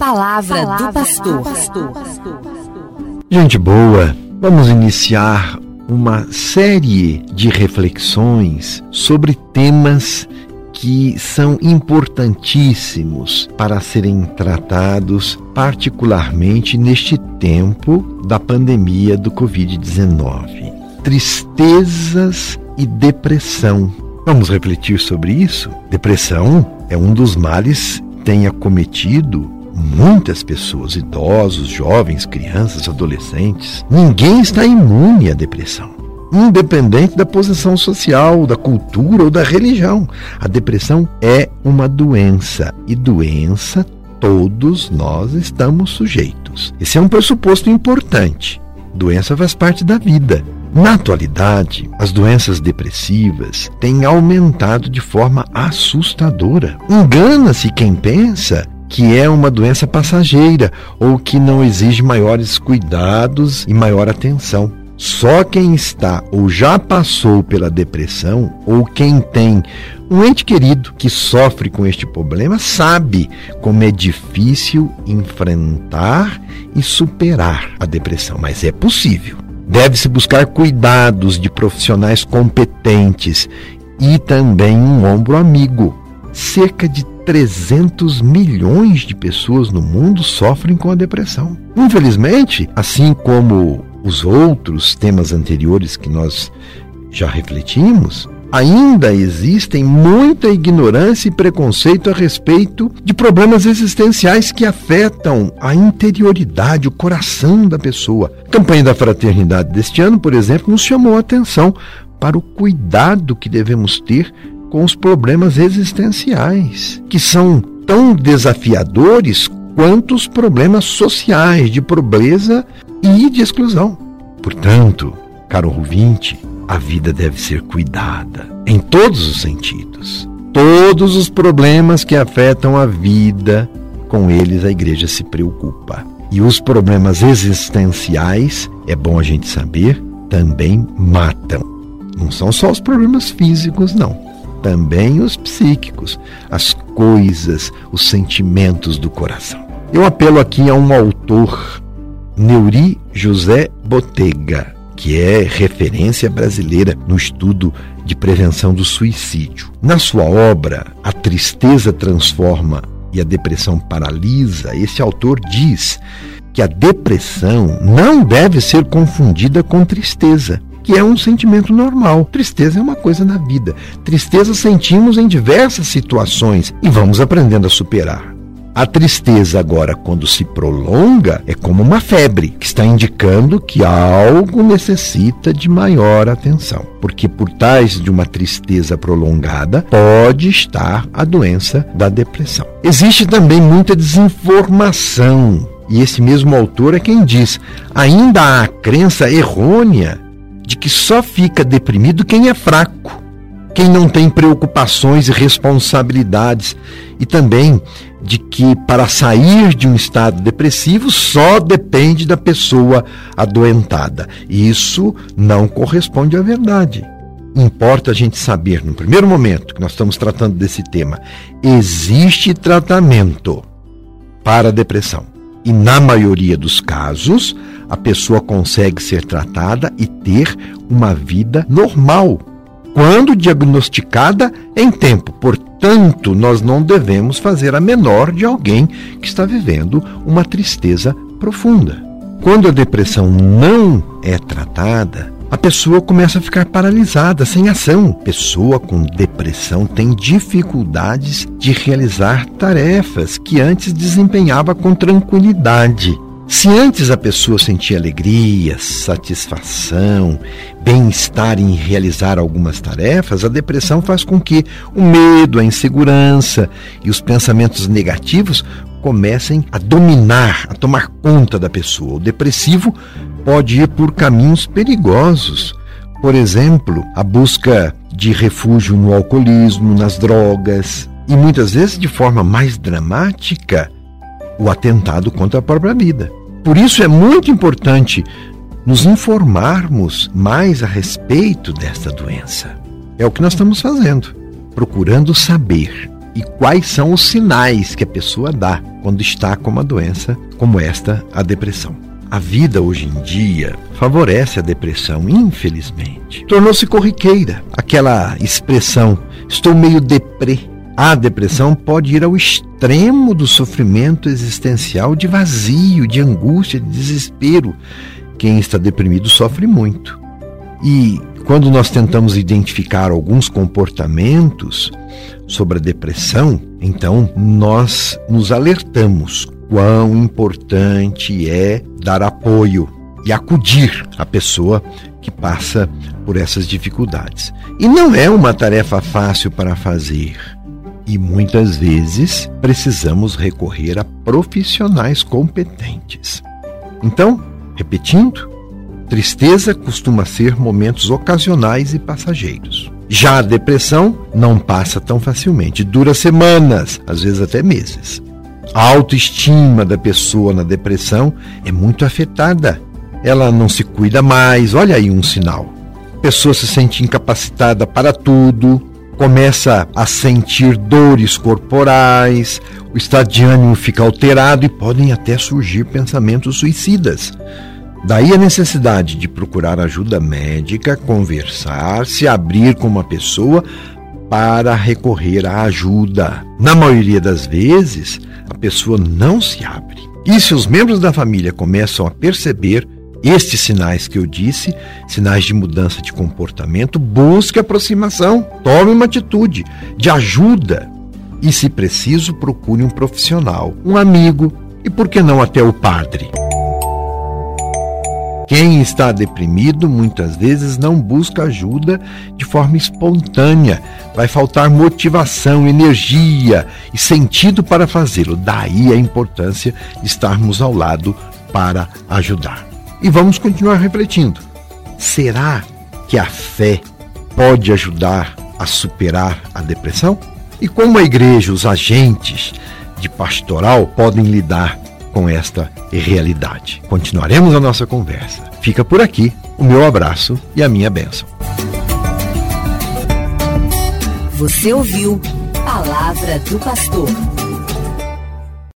palavra, palavra do pastor. Gente boa, vamos iniciar uma série de reflexões sobre temas que são importantíssimos para serem tratados, particularmente neste tempo da pandemia do Covid-19. Tristezas e depressão. Vamos refletir sobre isso? Depressão é um dos males que tem acometido muitas pessoas, idosos, jovens, crianças, adolescentes. Ninguém está imune à depressão. Independente da posição social, da cultura ou da religião. A depressão é uma doença e doença todos nós estamos sujeitos. Esse é um pressuposto importante. Doença faz parte da vida. Na atualidade, as doenças depressivas têm aumentado de forma assustadora. Engana-se quem pensa que é uma doença passageira ou que não exige maiores cuidados e maior atenção. Só quem está ou já passou pela depressão ou quem tem um ente querido que sofre com este problema sabe como é difícil enfrentar e superar a depressão, mas é possível. Deve-se buscar cuidados de profissionais competentes e também um ombro amigo. Cerca de 300 milhões de pessoas no mundo sofrem com a depressão. Infelizmente, assim como os outros temas anteriores que nós já refletimos, ainda existem muita ignorância e preconceito a respeito de problemas existenciais que afetam a interioridade, o coração da pessoa. A campanha da fraternidade deste ano, por exemplo, nos chamou a atenção para o cuidado que devemos ter com os problemas existenciais, que são tão desafiadores quanto os problemas sociais de pobreza e de exclusão. Portanto, caro ouvinte, a vida deve ser cuidada em todos os sentidos. Todos os problemas que afetam a vida, com eles a igreja se preocupa. E os problemas existenciais, é bom a gente saber, também matam. Não são só os problemas físicos, não também os psíquicos, as coisas, os sentimentos do coração. Eu apelo aqui a um autor, Neuri José Botega, que é referência brasileira no estudo de prevenção do suicídio. Na sua obra, A Tristeza Transforma e a Depressão Paralisa, esse autor diz que a depressão não deve ser confundida com tristeza que é um sentimento normal. Tristeza é uma coisa na vida. Tristeza sentimos em diversas situações e vamos aprendendo a superar. A tristeza, agora, quando se prolonga, é como uma febre, que está indicando que algo necessita de maior atenção. Porque por trás de uma tristeza prolongada pode estar a doença da depressão. Existe também muita desinformação. E esse mesmo autor é quem diz: ainda há a crença errônea que só fica deprimido quem é fraco, quem não tem preocupações e responsabilidades, e também de que para sair de um estado depressivo só depende da pessoa adoentada. Isso não corresponde à verdade. Importa a gente saber, no primeiro momento que nós estamos tratando desse tema, existe tratamento para a depressão. E na maioria dos casos, a pessoa consegue ser tratada e ter uma vida normal, quando diagnosticada em tempo. Portanto, nós não devemos fazer a menor de alguém que está vivendo uma tristeza profunda. Quando a depressão não é tratada, a pessoa começa a ficar paralisada, sem ação. Pessoa com depressão tem dificuldades de realizar tarefas que antes desempenhava com tranquilidade. Se antes a pessoa sentia alegria, satisfação, bem-estar em realizar algumas tarefas, a depressão faz com que o medo, a insegurança e os pensamentos negativos comecem a dominar, a tomar conta da pessoa. O depressivo pode ir por caminhos perigosos. Por exemplo, a busca de refúgio no alcoolismo, nas drogas e muitas vezes de forma mais dramática, o atentado contra a própria vida. Por isso é muito importante nos informarmos mais a respeito desta doença. É o que nós estamos fazendo, procurando saber e quais são os sinais que a pessoa dá quando está com uma doença como esta, a depressão. A vida hoje em dia favorece a depressão, infelizmente. Tornou-se corriqueira aquela expressão: estou meio deprê. A depressão pode ir ao extremo do sofrimento existencial, de vazio, de angústia, de desespero. Quem está deprimido sofre muito. E quando nós tentamos identificar alguns comportamentos sobre a depressão, então nós nos alertamos quão importante é dar apoio e acudir a pessoa que passa por essas dificuldades. E não é uma tarefa fácil para fazer. E muitas vezes precisamos recorrer a profissionais competentes. Então, repetindo, Tristeza costuma ser momentos ocasionais e passageiros. Já a depressão não passa tão facilmente, dura semanas, às vezes até meses. A autoestima da pessoa na depressão é muito afetada. Ela não se cuida mais, olha aí um sinal. A pessoa se sente incapacitada para tudo, começa a sentir dores corporais, o estado de ânimo fica alterado e podem até surgir pensamentos suicidas. Daí a necessidade de procurar ajuda médica, conversar, se abrir com uma pessoa para recorrer à ajuda. Na maioria das vezes, a pessoa não se abre. E se os membros da família começam a perceber estes sinais que eu disse, sinais de mudança de comportamento, busque aproximação, tome uma atitude de ajuda e, se preciso, procure um profissional, um amigo e, por que não, até o padre. Quem está deprimido muitas vezes não busca ajuda de forma espontânea. Vai faltar motivação, energia e sentido para fazê-lo. Daí a importância de estarmos ao lado para ajudar. E vamos continuar refletindo. Será que a fé pode ajudar a superar a depressão? E como a igreja, os agentes de pastoral podem lidar com esta realidade. Continuaremos a nossa conversa. Fica por aqui o meu abraço e a minha bênção. Você ouviu Palavra do Pastor.